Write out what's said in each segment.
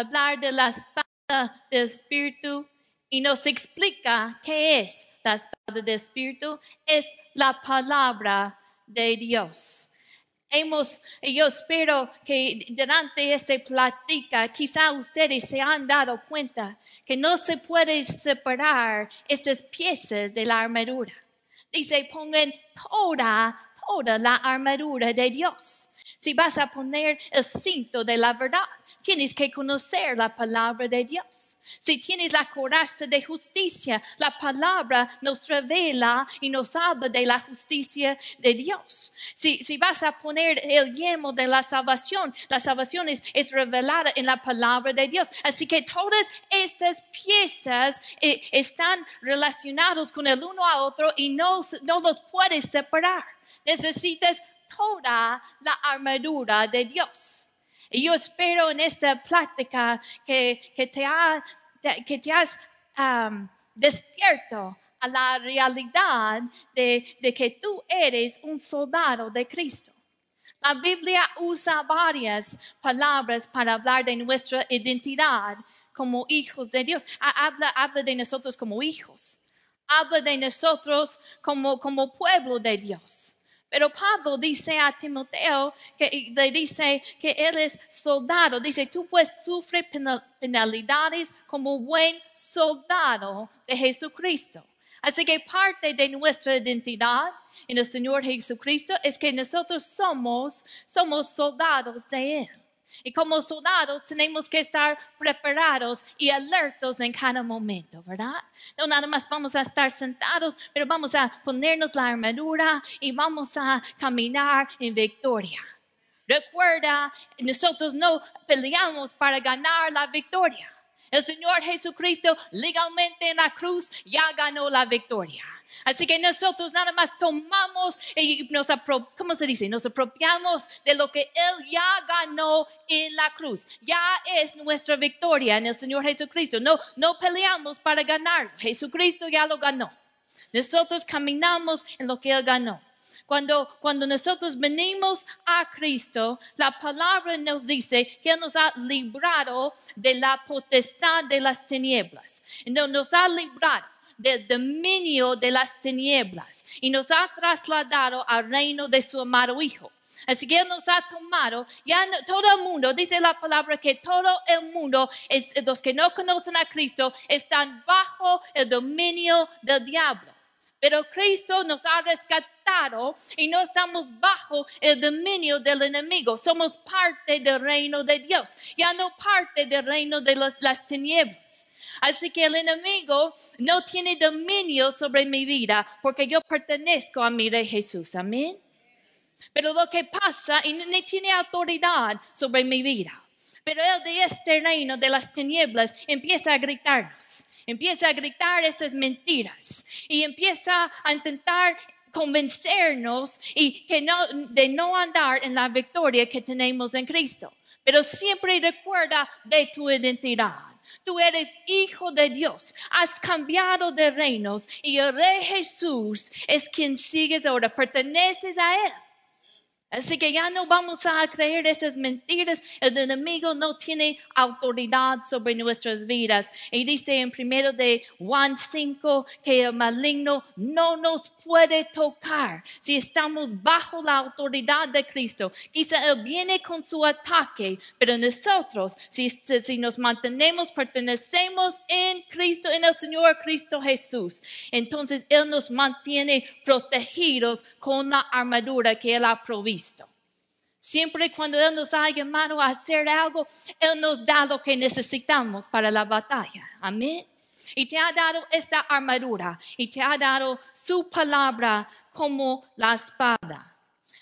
hablar de la espada del Espíritu y nos explica qué es la espada del Espíritu. Es la palabra de Dios. Hemos, yo espero que durante esta plática quizá ustedes se han dado cuenta que no se puede separar estas piezas de la armadura. Dice, pongan toda, toda la armadura de Dios. Si vas a poner el cinto de la verdad, tienes que conocer la palabra de Dios. Si tienes la coraza de justicia, la palabra nos revela y nos habla de la justicia de Dios. Si, vas a poner el yemo de la salvación, la salvación es, revelada en la palabra de Dios. Así que todas estas piezas eh, están relacionadas con el uno a otro y no, no los puedes separar. Necesitas toda la armadura de Dios. Y yo espero en esta plática que, que, te, ha, que te has despierto a la realidad de, de que tú eres un soldado de Cristo. La Biblia usa varias palabras para hablar de nuestra identidad como hijos de Dios. Habla, habla de nosotros como hijos. Habla de nosotros como, como pueblo de Dios. Pero Pablo dice a Timoteo que le dice que él es soldado. Dice, tú pues sufres penalidades como buen soldado de Jesucristo. Así que parte de nuestra identidad en el Señor Jesucristo es que nosotros somos, somos soldados de Él. Y como soldados tenemos que estar preparados y alertos en cada momento, ¿verdad? No nada más vamos a estar sentados, pero vamos a ponernos la armadura y vamos a caminar en victoria. Recuerda, nosotros no peleamos para ganar la victoria. El Señor Jesucristo legalmente en la cruz ya ganó la victoria. Así que nosotros nada más tomamos y nos, ¿cómo se dice? Nos apropiamos de lo que Él ya ganó en la cruz. Ya es nuestra victoria en el Señor Jesucristo. No, no peleamos para ganar. Jesucristo ya lo ganó. Nosotros caminamos en lo que Él ganó. Cuando, cuando nosotros venimos a Cristo, la palabra nos dice que nos ha librado de la potestad de las tinieblas. Nos ha librado del dominio de las tinieblas y nos ha trasladado al reino de su amado Hijo. Así que Él nos ha tomado, ya todo el mundo, dice la palabra que todo el mundo, es, los que no conocen a Cristo, están bajo el dominio del diablo. Pero Cristo nos ha rescatado y no estamos bajo el dominio del enemigo. Somos parte del reino de Dios, ya no parte del reino de las tinieblas. Así que el enemigo no tiene dominio sobre mi vida porque yo pertenezco a mi rey Jesús. Amén. Pero lo que pasa, y no tiene autoridad sobre mi vida. Pero el de este reino de las tinieblas empieza a gritarnos empieza a gritar esas mentiras y empieza a intentar convencernos y que no, de no andar en la victoria que tenemos en Cristo. Pero siempre recuerda de tu identidad. Tú eres hijo de Dios, has cambiado de reinos y el rey Jesús es quien sigues ahora, perteneces a Él. Así que ya no vamos a creer esas mentiras. El enemigo no tiene autoridad sobre nuestras vidas. Y dice en primero de Juan 5 que el maligno no nos puede tocar si estamos bajo la autoridad de Cristo. Quizá él viene con su ataque, pero nosotros, si, si nos mantenemos, pertenecemos en Cristo, en el Señor Cristo Jesús. Entonces él nos mantiene protegidos con la armadura que él ha provisto. Siempre cuando Él nos ha llamado a hacer algo, Él nos da lo que necesitamos para la batalla. Amén. Y te ha dado esta armadura y te ha dado su palabra como la espada.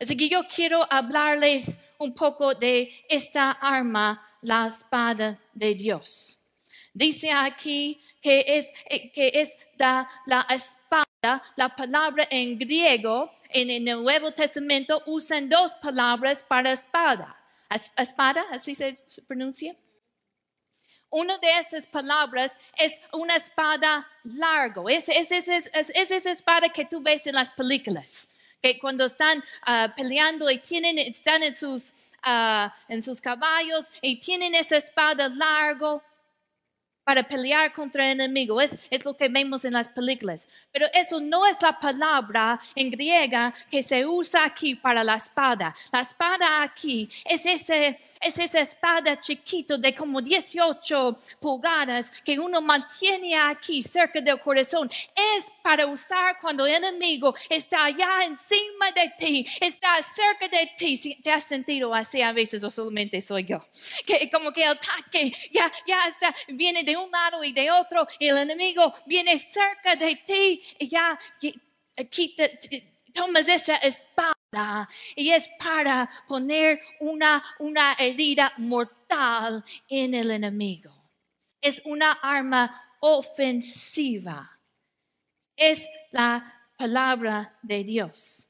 Así que yo quiero hablarles un poco de esta arma, la espada de Dios. Dice aquí que es, que es la, la espada la palabra en griego en el Nuevo Testamento usan dos palabras para espada. Espada, así se pronuncia. Una de esas palabras es una espada largo. Es, esa espada que tú ves en las películas que cuando están ah, peleando y tienen, están en sus, ah, en sus caballos y tienen esa espada largo para pelear contra el enemigo. Es, es lo que vemos en las películas. Pero eso no es la palabra en griega que se usa aquí para la espada. La espada aquí es, ese, es esa espada chiquito de como 18 pulgadas que uno mantiene aquí cerca del corazón. Es para usar cuando el enemigo está allá encima de ti, está cerca de ti. Si ¿Te has sentido así a veces o solamente soy yo? Que como que el ataque ya, ya está, viene de un lado y de otro y el enemigo viene cerca de ti y ya quita, tomas esa espada y es para poner una, una herida mortal en el enemigo. Es una arma ofensiva. Es la palabra de Dios.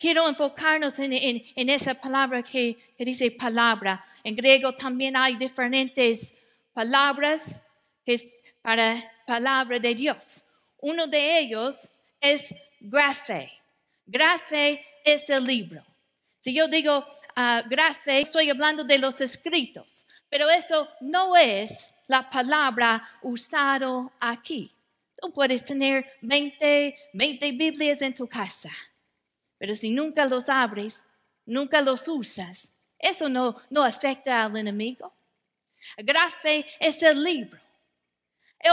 Quiero enfocarnos en, esa palabra que, dice palabra. En griego también hay diferentes palabras que es para palabra de Dios. Uno de ellos es grafe. Grafe es el libro. Si yo digo uh, grafe, estoy hablando de los escritos, pero eso no es la palabra usado aquí. Tú puedes tener 20, 20 Biblias en tu casa pero si nunca los abres, nunca los usas, eso no, no afecta al enemigo. Grafe es el libro.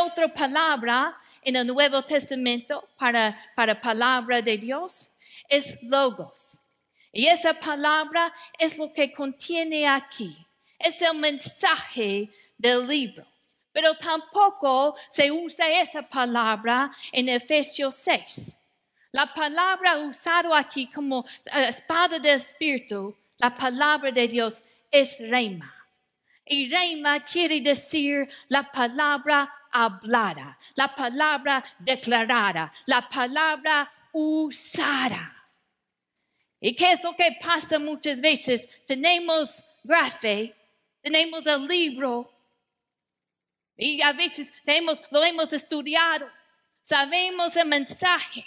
Otra palabra en el Nuevo Testamento para, para palabra de Dios es logos. Y esa palabra es lo que contiene aquí. Es el mensaje del libro. Pero tampoco se usa esa palabra en Efesios 6. La palabra usada aquí como espada del Espíritu, la palabra de Dios es reima. Y reima quiere decir la palabra hablada, la palabra declarada, la palabra usada. ¿Y qué es lo que pasa muchas veces? Tenemos grafe, tenemos el libro y a veces tenemos, lo hemos estudiado, sabemos el mensaje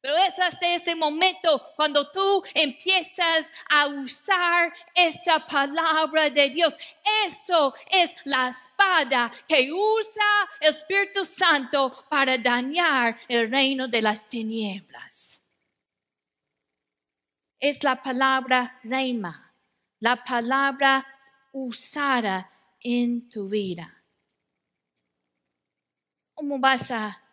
pero es hasta ese momento cuando tú empiezas a usar esta palabra de Dios. Eso es la espada que usa el Espíritu Santo para dañar el reino de las tinieblas. Es la palabra reima, la palabra usada en tu vida. ¿Cómo vas a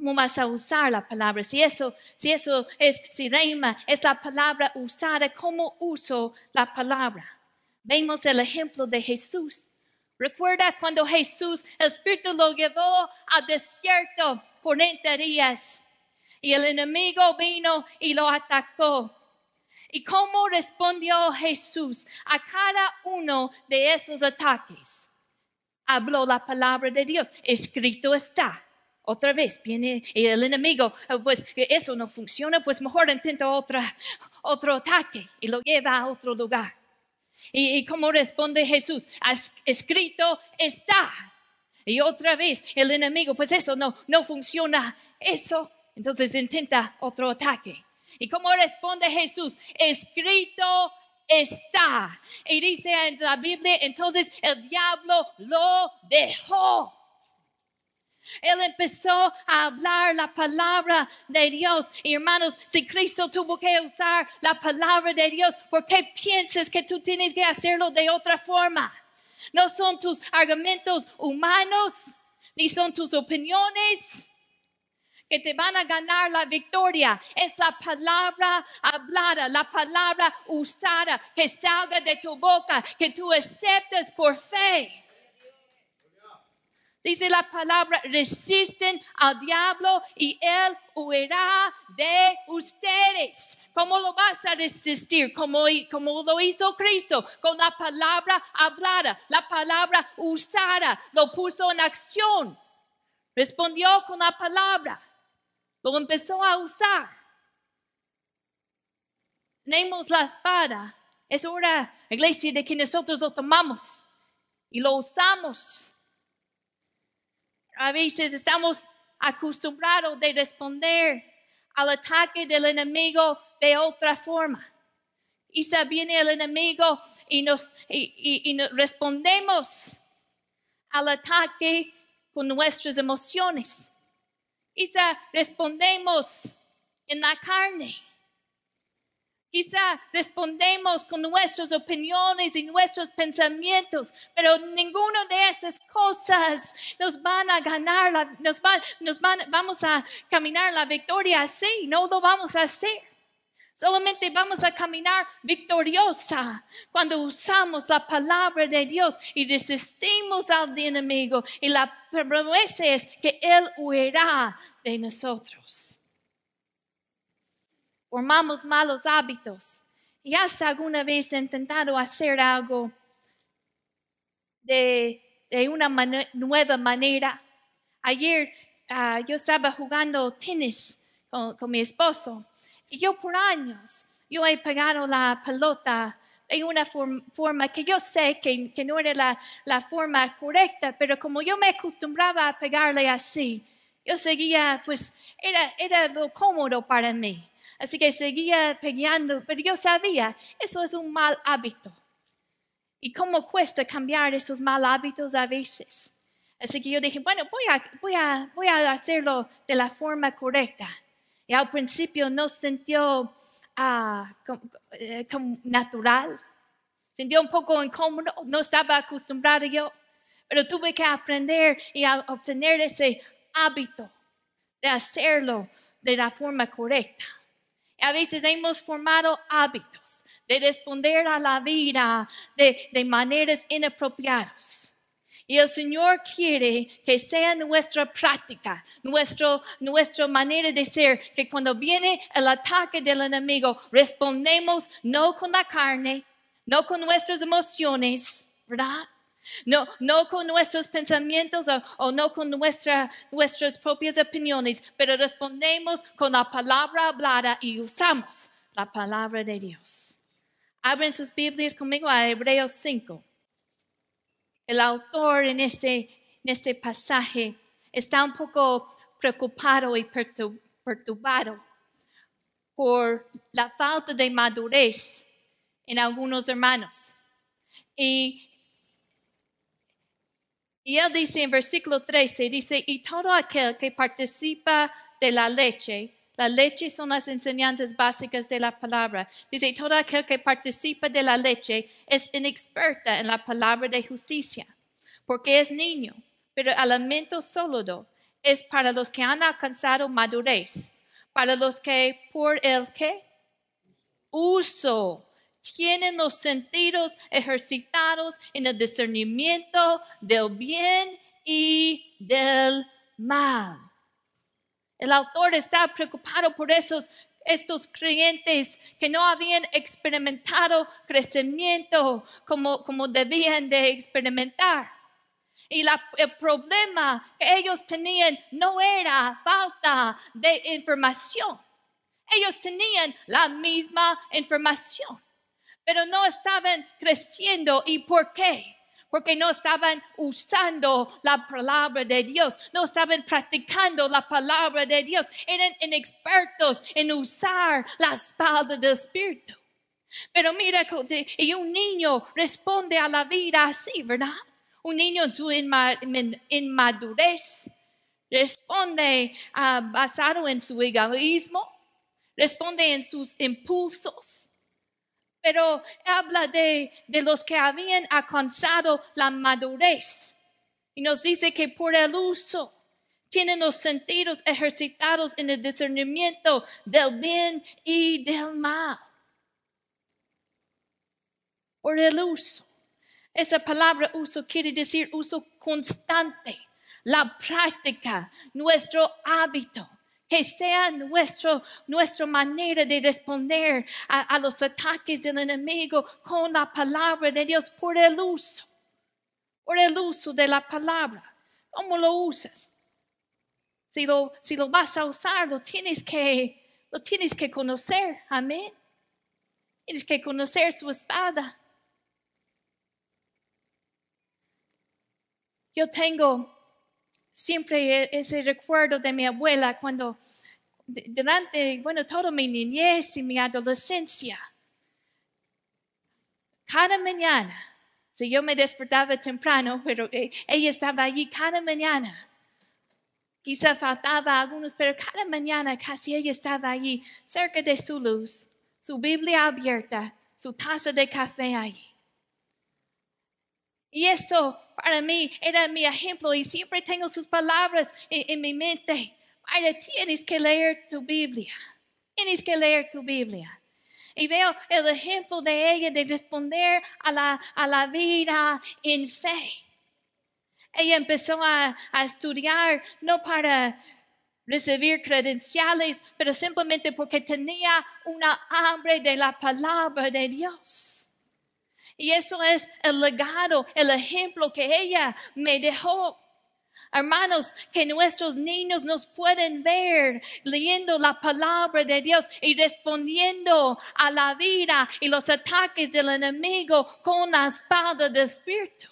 ¿Cómo vas a usar la palabra? Si eso, si eso es, si reima es la palabra usada, ¿cómo uso la palabra? Vemos el ejemplo de Jesús. Recuerda cuando Jesús, el Espíritu lo llevó al desierto 40 días y el enemigo vino y lo atacó. ¿Y cómo respondió Jesús a cada uno de esos ataques? Habló la palabra de Dios. Escrito está. Otra vez viene el enemigo, pues eso no funciona, pues mejor intenta otra, otro ataque y lo lleva a otro lugar. Y, y como responde Jesús, escrito está. Y otra vez el enemigo, pues eso no, no funciona, eso, entonces intenta otro ataque. Y como responde Jesús, escrito está. Y dice en la Biblia, entonces el diablo lo dejó. Él empezó a hablar la palabra de Dios. Y hermanos, si Cristo tuvo que usar la palabra de Dios, ¿por qué piensas que tú tienes que hacerlo de otra forma? No son tus argumentos humanos, ni son tus opiniones que te van a ganar la victoria. Es la palabra hablada, la palabra usada que salga de tu boca, que tú aceptes por fe. Dice la palabra, resisten al diablo y él huirá de ustedes. ¿Cómo lo vas a resistir? Como, lo hizo Cristo, con la palabra hablada, la palabra usada, lo puso en acción. Respondió con la palabra, lo empezó a usar. Tenemos la espada. Es hora, iglesia, de que nosotros lo tomamos y lo usamos a veces estamos acostumbrados de responder al ataque del enemigo de otra forma. Quizá viene el enemigo y nos, y, y respondemos al ataque con nuestras emociones. Quizá respondemos en la carne. Quizá respondemos con nuestras opiniones y nuestros pensamientos, pero ninguna de esas cosas nos van a ganar, la, nos, van, vamos a caminar la victoria así, no lo vamos a hacer. Solamente vamos a caminar victoriosa cuando usamos la palabra de Dios y resistimos al enemigo. Y la promesa es que Él huirá de nosotros. Formamos malos hábitos. ¿Y has alguna vez intentado hacer algo de, una nueva manera? Ayer ah, yo estaba jugando tenis con mi esposo y yo por años, yo he pegado la pelota en una forma que yo sé que, no era la, la, forma correcta, pero como yo me acostumbraba a pegarle así, yo seguía, pues era, era lo cómodo para mí. Así que seguía pegando, pero yo sabía, eso es un mal hábito. Y cómo cuesta cambiar esos mal hábitos a veces. Así que yo dije, bueno, voy a, voy a, voy a hacerlo de la forma correcta. Y al principio no sintió ah, eh, como, natural. Sintió un poco incómodo, no estaba acostumbrado yo, pero tuve que aprender y obtener ese hábito de hacerlo de la forma correcta. A veces hemos formado hábitos de responder a la vida de, de maneras inapropiadas. Y el Señor quiere que sea nuestra práctica, nuestro, nuestra manera de ser, que cuando viene el ataque del enemigo, respondemos no con la carne, no con nuestras emociones, ¿verdad? No, no con nuestros pensamientos o, no con nuestra, nuestras propias opiniones, pero respondemos con la palabra hablada y usamos la palabra de Dios. Abren sus Biblias conmigo a Hebreos 5 el autor en este, en este pasaje está un poco preocupado y perturbado por la falta de madurez en algunos hermanos. Y, y él dice en versículo 13, dice, y todo aquel que participa de la leche, la leche son las enseñanzas básicas de la palabra. Dice, todo aquel que participa de la leche es inexperta en la palabra de justicia, porque es niño, pero el alimento sólido es para los que han alcanzado madurez, para los que por el que uso tienen los sentidos ejercitados en el discernimiento del bien y del mal. El autor está preocupado por esos estos creyentes que no habían experimentado crecimiento como, como debían de experimentar. Y el problema que ellos tenían no era falta de información. Ellos tenían la misma información, pero no estaban creciendo. ¿Y por qué? porque no estaban usando la palabra de Dios, no estaban practicando la palabra de Dios, eran inexpertos en usar la espalda del Espíritu. Pero mira, y un niño responde a la vida así, ¿verdad? Un niño en su inmadurez responde basado en su egoísmo, responde en sus impulsos, pero habla de, de los que habían alcanzado la madurez. Y nos dice que por el uso tienen los sentidos ejercitados en el discernimiento del bien y del mal. Por el uso. Esa palabra uso quiere decir uso constante, la práctica, nuestro hábito que sea nuestro, nuestra manera de responder a, los ataques del enemigo con la palabra de Dios por el uso, por el uso de la palabra. ¿Cómo lo usas? Si lo, si lo vas a usar, lo tienes que, lo tienes que conocer. Amén. Tienes que conocer su espada. Yo tengo siempre ese recuerdo de mi abuela cuando durante, bueno, toda mi niñez y mi adolescencia, cada mañana, si yo me despertaba temprano, pero eh, ella estaba allí cada mañana. Quizá faltaba algunos, pero cada mañana casi ella estaba allí, cerca de su luz, su Biblia abierta, su taza de café allí. Y eso para mí era mi ejemplo y siempre tengo sus palabras en, mi mente. Padre, tienes que leer tu Biblia. Tienes que leer tu Biblia. Y veo el ejemplo de ella de responder a la, a la vida en fe. Ella empezó a, a estudiar no para recibir credenciales, pero simplemente porque tenía una hambre de la palabra de Dios. Y eso es el legado, el ejemplo que ella me dejó. Hermanos, que nuestros niños nos pueden ver leyendo la palabra de Dios y respondiendo a la vida y los ataques del enemigo con la espada del Espíritu.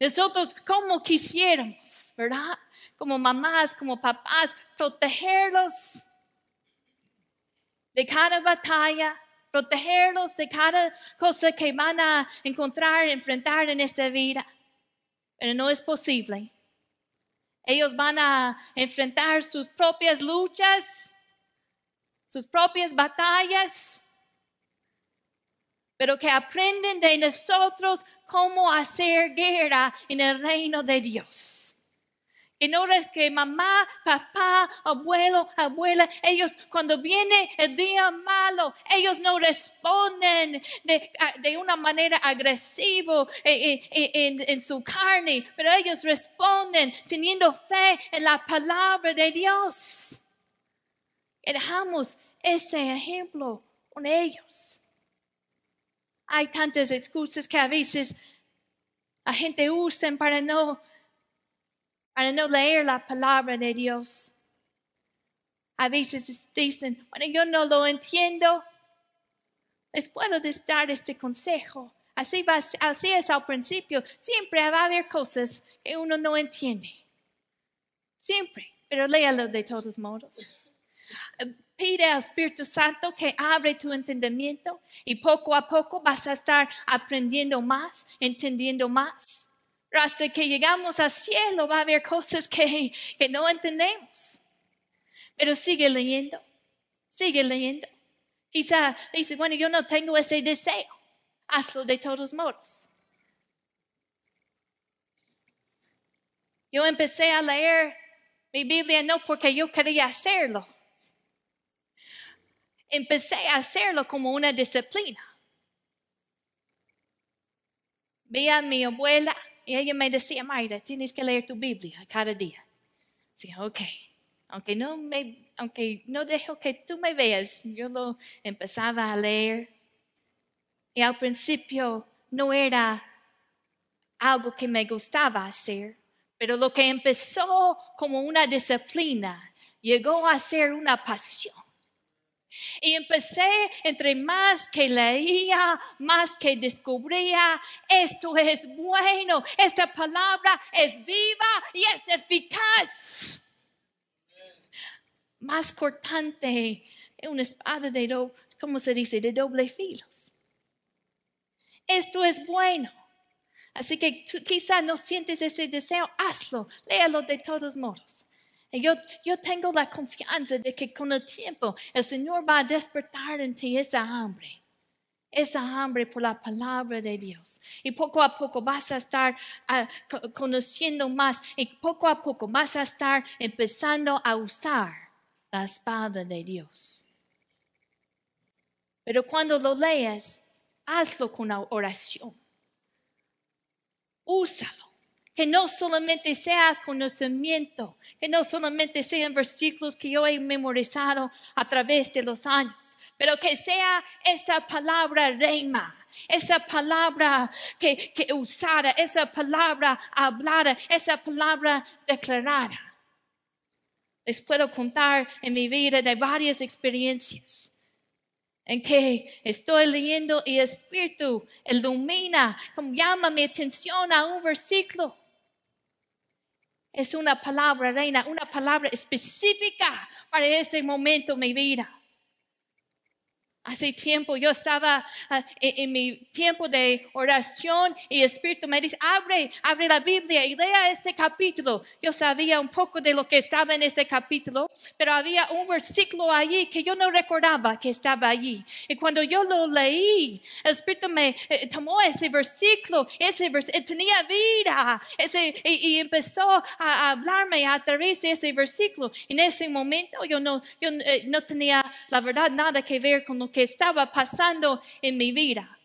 Nosotros, como quisiéramos, ¿verdad? Como mamás, como papás, protegerlos de cada batalla, protegerlos de cada cosa que van a encontrar, enfrentar en esta vida. Pero no es posible. Ellos van a enfrentar sus propias luchas, sus propias batallas, pero que aprenden de nosotros cómo hacer guerra en el reino de Dios. No es que mamá, papá, abuelo, abuela, ellos cuando viene el día malo, ellos no responden de, una manera agresiva en, en, en, su carne, pero ellos responden teniendo fe en la palabra de Dios. Dejamos ese ejemplo con ellos. Hay tantas excusas que a veces la gente usa para no para no leer la palabra de Dios. A veces dicen, bueno, yo no lo entiendo. Les puedo dar este consejo. Así, es al principio. Siempre va a haber cosas que uno no entiende. Siempre. Pero léalo de todos modos. Pide al Espíritu Santo que abre tu entendimiento y poco a poco vas a estar aprendiendo más, entendiendo más hasta que llegamos al cielo va a haber cosas que, que no entendemos. Pero sigue leyendo, sigue leyendo. Quizá dice, bueno, yo no tengo ese deseo. Hazlo de todos modos. Yo empecé a leer mi Biblia no porque yo quería hacerlo. Empecé a hacerlo como una disciplina. Vi a mi abuela y ella me decía, Mayra, tienes que leer tu Biblia cada día. Sí, ok. Aunque no, me, aunque no dejo que tú me veas, yo lo empezaba a leer. Y al principio no era algo que me gustaba hacer, pero lo que empezó como una disciplina llegó a ser una pasión. Y empecé, entre más que leía, más que descubría, esto es bueno, esta palabra es viva y es eficaz. Más cortante una espada de, do, ¿cómo se dice? De doble filo. Esto es bueno. Así que quizá no sientes ese deseo, hazlo, léalo de todos modos. Yo, yo tengo la confianza de que con el tiempo el Señor va a despertar en ti esa hambre esa hambre por la palabra de Dios. Y poco a poco vas a estar ah, conociendo más y poco a poco vas a estar empezando a usar la espada de Dios. Pero cuando lo leas, hazlo con oración. Úsalo que no solamente sea conocimiento, que no solamente sean versículos que yo he memorizado a través de los años, pero que sea esa palabra reima, esa palabra que, que usada, esa palabra hablada, esa palabra declarada. Les puedo contar en mi vida de varias experiencias en que estoy leyendo y el Espíritu ilumina, llama mi atención a un versículo es una palabra, reina, una palabra específica para ese momento en mi vida. Hace tiempo yo estaba en, en, mi tiempo de oración y el Espíritu me dice, abre, abre la Biblia y lea este capítulo. Yo sabía un poco de lo que estaba en ese capítulo, pero había un versículo allí que yo no recordaba que estaba allí. Y cuando yo lo leí, el Espíritu me eh, tomó ese versículo, ese versículo, eh, tenía vida, ese, y, y, empezó a, a, hablarme a través de ese versículo. En ese momento yo no, yo, eh, no tenía la verdad nada que ver con lo que estaba pasando en mi vida.